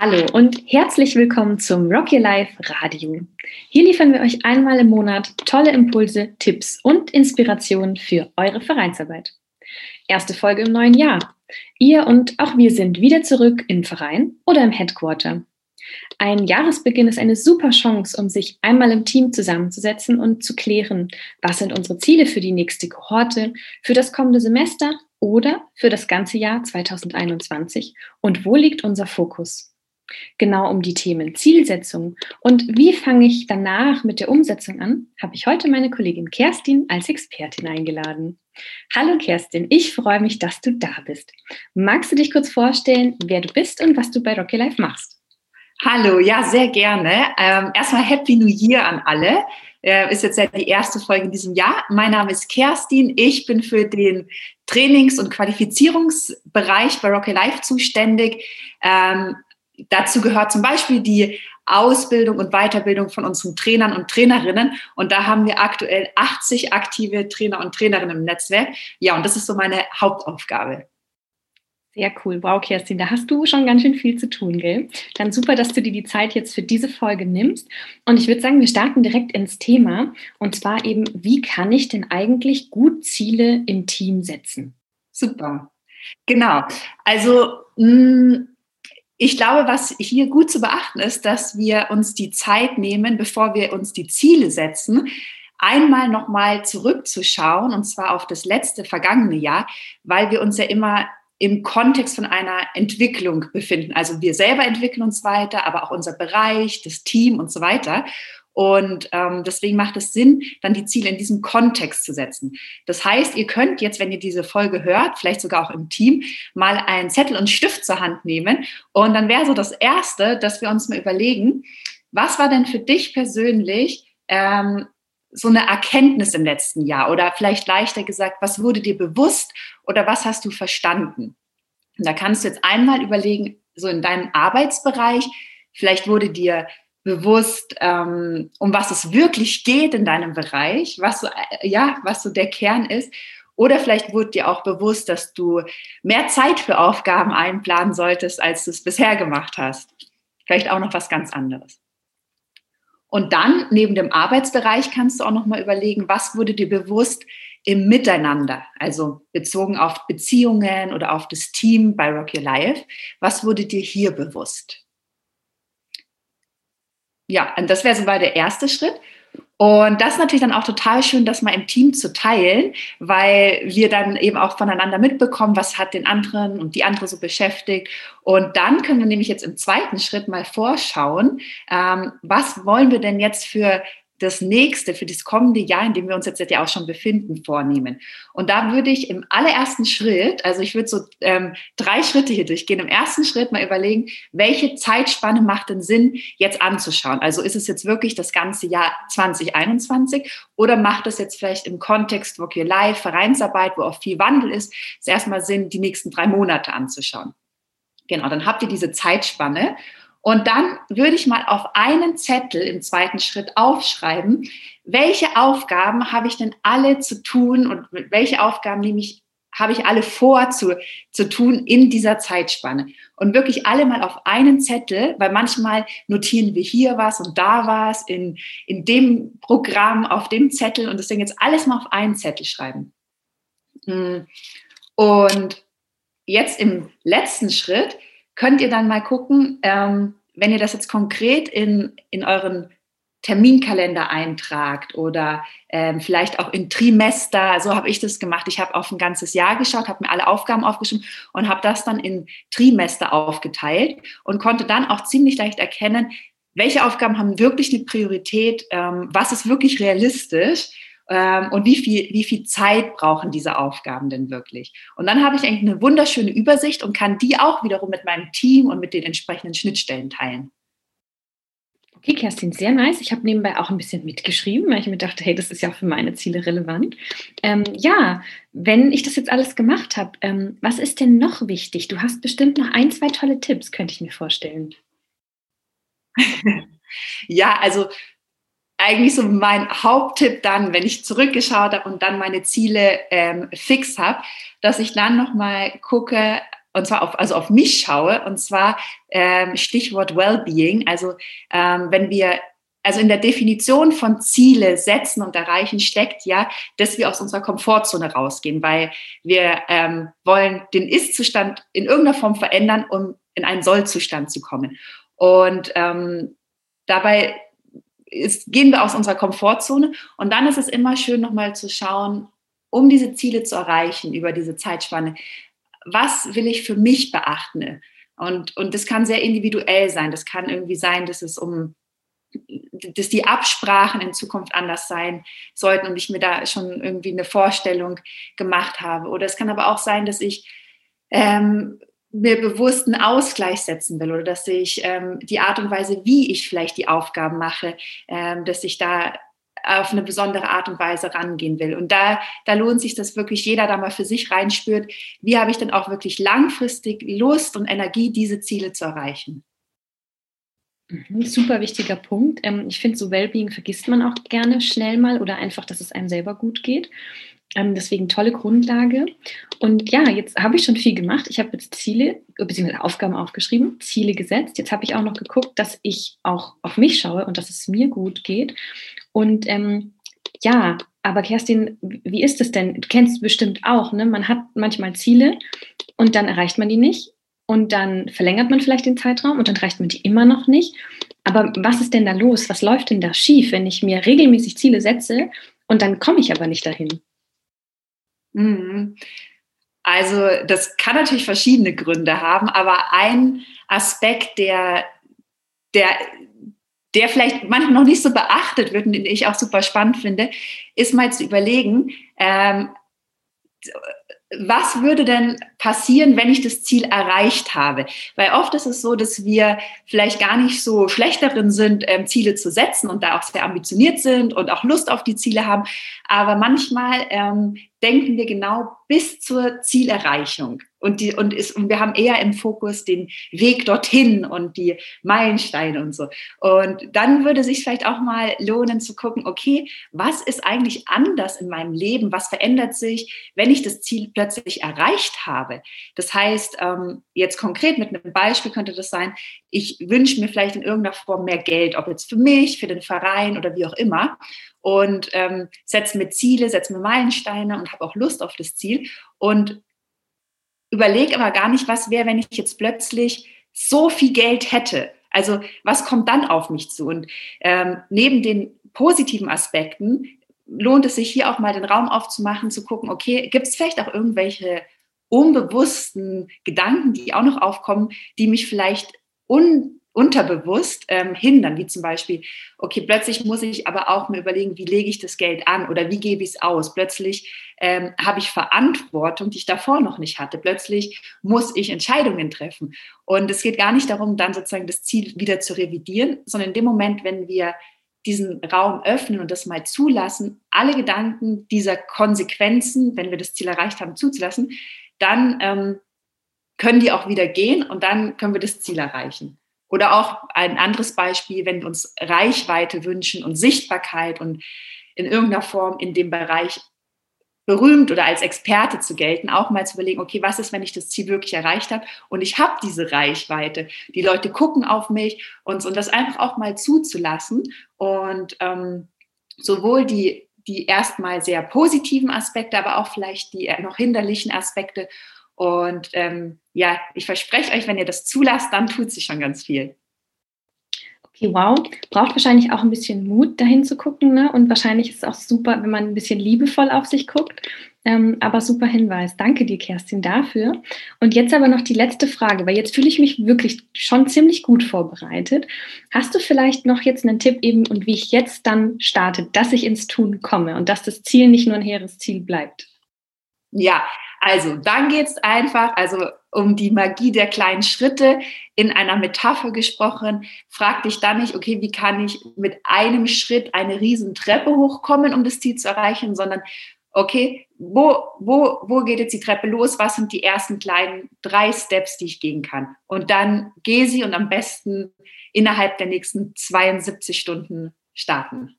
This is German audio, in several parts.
Hallo und herzlich willkommen zum Rock Your Life Radio. Hier liefern wir euch einmal im Monat tolle Impulse, Tipps und Inspirationen für eure Vereinsarbeit. Erste Folge im neuen Jahr. Ihr und auch wir sind wieder zurück im Verein oder im Headquarter. Ein Jahresbeginn ist eine super Chance, um sich einmal im Team zusammenzusetzen und zu klären, was sind unsere Ziele für die nächste Kohorte, für das kommende Semester oder für das ganze Jahr 2021 und wo liegt unser Fokus? Genau um die Themen Zielsetzung und wie fange ich danach mit der Umsetzung an, habe ich heute meine Kollegin Kerstin als Expertin eingeladen. Hallo Kerstin, ich freue mich, dass du da bist. Magst du dich kurz vorstellen, wer du bist und was du bei Rocky Life machst? Hallo, ja, sehr gerne. Ähm, erstmal Happy New Year an alle. Äh, ist jetzt ja die erste Folge in diesem Jahr. Mein Name ist Kerstin. Ich bin für den Trainings- und Qualifizierungsbereich bei Rocky Life zuständig. Ähm, dazu gehört zum Beispiel die Ausbildung und Weiterbildung von unseren Trainern und Trainerinnen. Und da haben wir aktuell 80 aktive Trainer und Trainerinnen im Netzwerk. Ja, und das ist so meine Hauptaufgabe. Sehr cool. Wow, Kerstin, da hast du schon ganz schön viel zu tun, gell? Dann super, dass du dir die Zeit jetzt für diese Folge nimmst. Und ich würde sagen, wir starten direkt ins Thema. Und zwar eben, wie kann ich denn eigentlich gut Ziele im Team setzen? Super. Genau. Also, mh, mm, ich glaube, was hier gut zu beachten ist, dass wir uns die Zeit nehmen, bevor wir uns die Ziele setzen, einmal nochmal zurückzuschauen, und zwar auf das letzte vergangene Jahr, weil wir uns ja immer im Kontext von einer Entwicklung befinden. Also wir selber entwickeln uns weiter, aber auch unser Bereich, das Team und so weiter. Und ähm, deswegen macht es Sinn, dann die Ziele in diesem Kontext zu setzen. Das heißt, ihr könnt jetzt, wenn ihr diese Folge hört, vielleicht sogar auch im Team, mal einen Zettel und Stift zur Hand nehmen. Und dann wäre so das Erste, dass wir uns mal überlegen, was war denn für dich persönlich ähm, so eine Erkenntnis im letzten Jahr? Oder vielleicht leichter gesagt, was wurde dir bewusst oder was hast du verstanden? Und da kannst du jetzt einmal überlegen, so in deinem Arbeitsbereich, vielleicht wurde dir bewusst, ähm, um was es wirklich geht in deinem Bereich, was so, äh, ja, was so der Kern ist. Oder vielleicht wurde dir auch bewusst, dass du mehr Zeit für Aufgaben einplanen solltest, als du es bisher gemacht hast. Vielleicht auch noch was ganz anderes. Und dann neben dem Arbeitsbereich kannst du auch noch mal überlegen, was wurde dir bewusst im Miteinander, also bezogen auf Beziehungen oder auf das Team bei Rock Your Life. Was wurde dir hier bewusst? Ja, und das wäre so mal der erste Schritt. Und das ist natürlich dann auch total schön, das mal im Team zu teilen, weil wir dann eben auch voneinander mitbekommen, was hat den anderen und die andere so beschäftigt. Und dann können wir nämlich jetzt im zweiten Schritt mal vorschauen, ähm, was wollen wir denn jetzt für das nächste, für das kommende Jahr, in dem wir uns jetzt ja auch schon befinden, vornehmen. Und da würde ich im allerersten Schritt, also ich würde so ähm, drei Schritte hier durchgehen. Im ersten Schritt mal überlegen, welche Zeitspanne macht denn Sinn, jetzt anzuschauen? Also ist es jetzt wirklich das ganze Jahr 2021 oder macht es jetzt vielleicht im Kontext Work Your Life, Vereinsarbeit, wo auch viel Wandel ist, es erstmal Sinn, die nächsten drei Monate anzuschauen? Genau, dann habt ihr diese Zeitspanne und dann würde ich mal auf einen Zettel im zweiten Schritt aufschreiben, welche Aufgaben habe ich denn alle zu tun und welche Aufgaben nehme ich, habe ich alle vor zu, zu tun in dieser Zeitspanne. Und wirklich alle mal auf einen Zettel, weil manchmal notieren wir hier was und da was in, in dem Programm, auf dem Zettel und deswegen jetzt alles mal auf einen Zettel schreiben. Hm. Und jetzt im letzten Schritt könnt ihr dann mal gucken, ähm, wenn ihr das jetzt konkret in, in euren Terminkalender eintragt oder ähm, vielleicht auch in Trimester. So habe ich das gemacht. Ich habe auf ein ganzes Jahr geschaut, habe mir alle Aufgaben aufgeschrieben und habe das dann in Trimester aufgeteilt und konnte dann auch ziemlich leicht erkennen, welche Aufgaben haben wirklich eine Priorität, ähm, was ist wirklich realistisch und wie viel, wie viel Zeit brauchen diese Aufgaben denn wirklich. Und dann habe ich eigentlich eine wunderschöne Übersicht und kann die auch wiederum mit meinem Team und mit den entsprechenden Schnittstellen teilen. Okay, Kerstin, sehr nice. Ich habe nebenbei auch ein bisschen mitgeschrieben, weil ich mir dachte, hey, das ist ja für meine Ziele relevant. Ähm, ja, wenn ich das jetzt alles gemacht habe, ähm, was ist denn noch wichtig? Du hast bestimmt noch ein, zwei tolle Tipps, könnte ich mir vorstellen. ja, also eigentlich so mein Haupttipp dann, wenn ich zurückgeschaut habe und dann meine Ziele ähm, fix habe, dass ich dann nochmal gucke und zwar auf, also auf mich schaue, und zwar ähm, Stichwort Wellbeing. Also ähm, wenn wir also in der Definition von Ziele setzen und erreichen steckt ja, dass wir aus unserer Komfortzone rausgehen, weil wir ähm, wollen den Ist-Zustand in irgendeiner Form verändern, um in einen Soll-Zustand zu kommen. Und ähm, dabei ist, gehen wir aus unserer Komfortzone und dann ist es immer schön, nochmal zu schauen, um diese Ziele zu erreichen über diese Zeitspanne, was will ich für mich beachten? Und, und das kann sehr individuell sein. Das kann irgendwie sein, dass es um dass die Absprachen in Zukunft anders sein sollten und ich mir da schon irgendwie eine Vorstellung gemacht habe. Oder es kann aber auch sein, dass ich ähm, mir bewusst einen Ausgleich setzen will oder dass ich ähm, die Art und Weise, wie ich vielleicht die Aufgaben mache, ähm, dass ich da auf eine besondere Art und Weise rangehen will. Und da, da lohnt sich das wirklich, jeder da mal für sich reinspürt, wie habe ich denn auch wirklich langfristig Lust und Energie, diese Ziele zu erreichen. Mhm, super wichtiger Punkt. Ähm, ich finde, so Wellbeing vergisst man auch gerne schnell mal oder einfach, dass es einem selber gut geht. Ähm, deswegen tolle Grundlage. Und ja, jetzt habe ich schon viel gemacht. Ich habe jetzt Ziele bzw. Aufgaben aufgeschrieben, Ziele gesetzt. Jetzt habe ich auch noch geguckt, dass ich auch auf mich schaue und dass es mir gut geht. Und ähm, ja, aber Kerstin, wie ist es denn? Du kennst es bestimmt auch, ne? Man hat manchmal Ziele und dann erreicht man die nicht und dann verlängert man vielleicht den Zeitraum und dann reicht man die immer noch nicht. Aber was ist denn da los? Was läuft denn da schief, wenn ich mir regelmäßig Ziele setze und dann komme ich aber nicht dahin? Mhm. Also das kann natürlich verschiedene Gründe haben, aber ein Aspekt, der, der, der vielleicht manchmal noch nicht so beachtet wird und den ich auch super spannend finde, ist mal zu überlegen, ähm, was würde denn passieren, wenn ich das Ziel erreicht habe? Weil oft ist es so, dass wir vielleicht gar nicht so schlecht darin sind, ähm, Ziele zu setzen und da auch sehr ambitioniert sind und auch Lust auf die Ziele haben. Aber manchmal ähm, denken wir genau bis zur Zielerreichung. Und, die, und, ist, und wir haben eher im Fokus den Weg dorthin und die Meilensteine und so. Und dann würde sich vielleicht auch mal lohnen zu gucken, okay, was ist eigentlich anders in meinem Leben? Was verändert sich, wenn ich das Ziel plötzlich erreicht habe? Das heißt, ähm, jetzt konkret mit einem Beispiel könnte das sein, ich wünsche mir vielleicht in irgendeiner Form mehr Geld, ob jetzt für mich, für den Verein oder wie auch immer und ähm, setze mir Ziele, setze mir Meilensteine und habe auch Lust auf das Ziel und überlege aber gar nicht, was wäre, wenn ich jetzt plötzlich so viel Geld hätte. Also was kommt dann auf mich zu? Und ähm, neben den positiven Aspekten lohnt es sich hier auch mal den Raum aufzumachen, zu gucken, okay, gibt es vielleicht auch irgendwelche unbewussten Gedanken, die auch noch aufkommen, die mich vielleicht un unterbewusst ähm, hindern, wie zum Beispiel, okay, plötzlich muss ich aber auch mir überlegen, wie lege ich das Geld an oder wie gebe ich es aus. Plötzlich ähm, habe ich Verantwortung, die ich davor noch nicht hatte. Plötzlich muss ich Entscheidungen treffen. Und es geht gar nicht darum, dann sozusagen das Ziel wieder zu revidieren, sondern in dem Moment, wenn wir diesen Raum öffnen und das mal zulassen, alle Gedanken dieser Konsequenzen, wenn wir das Ziel erreicht haben, zuzulassen, dann ähm, können die auch wieder gehen und dann können wir das Ziel erreichen. Oder auch ein anderes Beispiel, wenn wir uns Reichweite wünschen und Sichtbarkeit und in irgendeiner Form in dem Bereich berühmt oder als Experte zu gelten, auch mal zu überlegen, okay, was ist, wenn ich das Ziel wirklich erreicht habe und ich habe diese Reichweite, die Leute gucken auf mich und, und das einfach auch mal zuzulassen und ähm, sowohl die, die erstmal sehr positiven Aspekte, aber auch vielleicht die noch hinderlichen Aspekte und ähm, ja, ich verspreche euch, wenn ihr das zulasst, dann tut sich schon ganz viel. Okay, wow. Braucht wahrscheinlich auch ein bisschen Mut, dahin zu gucken. Ne? Und wahrscheinlich ist es auch super, wenn man ein bisschen liebevoll auf sich guckt. Ähm, aber super Hinweis. Danke dir, Kerstin, dafür. Und jetzt aber noch die letzte Frage, weil jetzt fühle ich mich wirklich schon ziemlich gut vorbereitet. Hast du vielleicht noch jetzt einen Tipp eben und wie ich jetzt dann starte, dass ich ins Tun komme und dass das Ziel nicht nur ein hehres Ziel bleibt? Ja, also dann geht es einfach, also um die Magie der kleinen Schritte in einer Metapher gesprochen. Frag dich dann nicht, okay, wie kann ich mit einem Schritt eine riesen Treppe hochkommen, um das Ziel zu erreichen, sondern okay, wo, wo, wo geht jetzt die Treppe los? Was sind die ersten kleinen drei Steps, die ich gehen kann? Und dann geh sie und am besten innerhalb der nächsten 72 Stunden starten.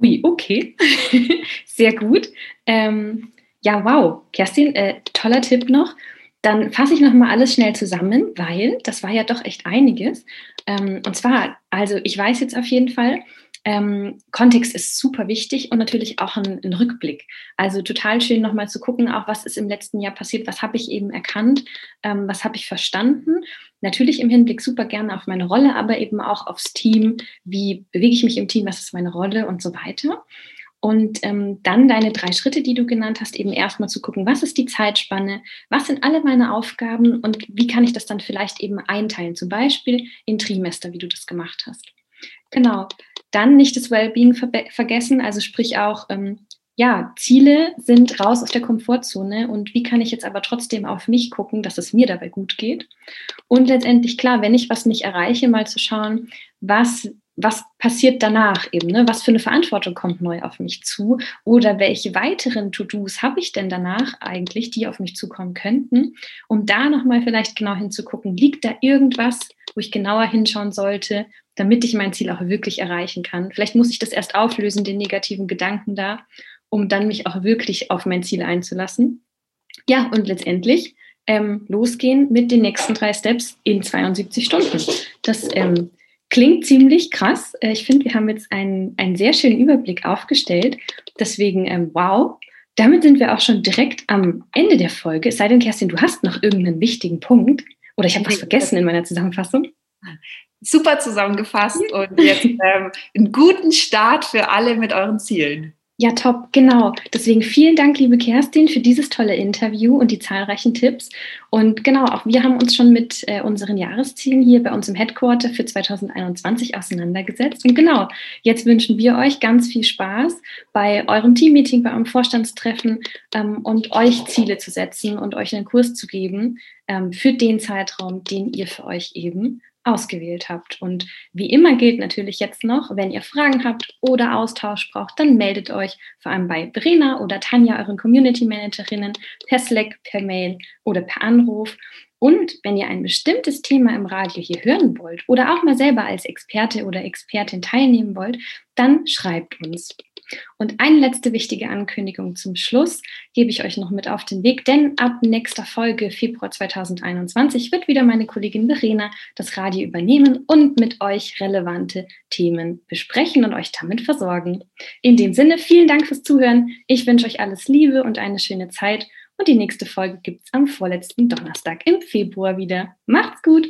Ui, okay. Sehr gut. Ähm, ja, wow. Kerstin, äh, toller Tipp noch. dann fasse ich nochmal alles schnell zusammen, weil das war ja doch echt einiges. Ähm, und zwar, also ich weiß jetzt auf jeden Fall, ähm, Kontext ist super wichtig und natürlich auch ein, ein Rückblick. Also total schön nochmal zu gucken, auch was ist im letzten Jahr passiert, was habe ich eben erkannt, ähm, was habe ich verstanden. Natürlich im Hinblick super gerne auf meine Rolle, aber eben auch aufs Team. Wie bewege ich mich im Team, was ist meine Rolle und so weiter. Und ähm, dann deine drei Schritte, die du genannt hast, eben erstmal zu gucken, was ist die Zeitspanne, was sind alle meine Aufgaben und wie kann ich das dann vielleicht eben einteilen, zum Beispiel in Trimester, wie du das gemacht hast. Genau. Dann nicht das Wellbeing ver vergessen, also sprich auch, ähm, ja, Ziele sind raus aus der Komfortzone und wie kann ich jetzt aber trotzdem auf mich gucken, dass es mir dabei gut geht. Und letztendlich, klar, wenn ich was nicht erreiche, mal zu schauen, was was passiert danach eben, ne? was für eine Verantwortung kommt neu auf mich zu oder welche weiteren To-Dos habe ich denn danach eigentlich, die auf mich zukommen könnten, um da nochmal vielleicht genau hinzugucken, liegt da irgendwas, wo ich genauer hinschauen sollte, damit ich mein Ziel auch wirklich erreichen kann. Vielleicht muss ich das erst auflösen, den negativen Gedanken da, um dann mich auch wirklich auf mein Ziel einzulassen. Ja, und letztendlich ähm, losgehen mit den nächsten drei Steps in 72 Stunden. Das ähm, Klingt ziemlich krass. Äh, ich finde, wir haben jetzt einen, einen sehr schönen Überblick aufgestellt. Deswegen, ähm, wow. Damit sind wir auch schon direkt am Ende der Folge. Es sei denn, Kerstin, du hast noch irgendeinen wichtigen Punkt oder ich habe was vergessen in meiner Zusammenfassung. Super zusammengefasst und jetzt ähm, einen guten Start für alle mit euren Zielen. Ja, top, genau. Deswegen vielen Dank, liebe Kerstin, für dieses tolle Interview und die zahlreichen Tipps. Und genau, auch wir haben uns schon mit äh, unseren Jahreszielen hier bei uns im Headquarter für 2021 auseinandergesetzt. Und genau, jetzt wünschen wir euch ganz viel Spaß bei eurem Teammeeting, bei eurem Vorstandstreffen ähm, und euch Ziele zu setzen und euch einen Kurs zu geben ähm, für den Zeitraum, den ihr für euch eben ausgewählt habt. Und wie immer gilt natürlich jetzt noch, wenn ihr Fragen habt oder Austausch braucht, dann meldet euch vor allem bei Verena oder Tanja, euren Community Managerinnen, per Slack, per Mail oder per Anruf. Und wenn ihr ein bestimmtes Thema im Radio hier hören wollt oder auch mal selber als Experte oder Expertin teilnehmen wollt, dann schreibt uns. Und eine letzte wichtige Ankündigung zum Schluss gebe ich euch noch mit auf den Weg, denn ab nächster Folge, Februar 2021, wird wieder meine Kollegin Verena das Radio übernehmen und mit euch relevante Themen besprechen und euch damit versorgen. In dem Sinne, vielen Dank fürs Zuhören. Ich wünsche euch alles Liebe und eine schöne Zeit. Und die nächste Folge gibt es am vorletzten Donnerstag im Februar wieder. Macht's gut!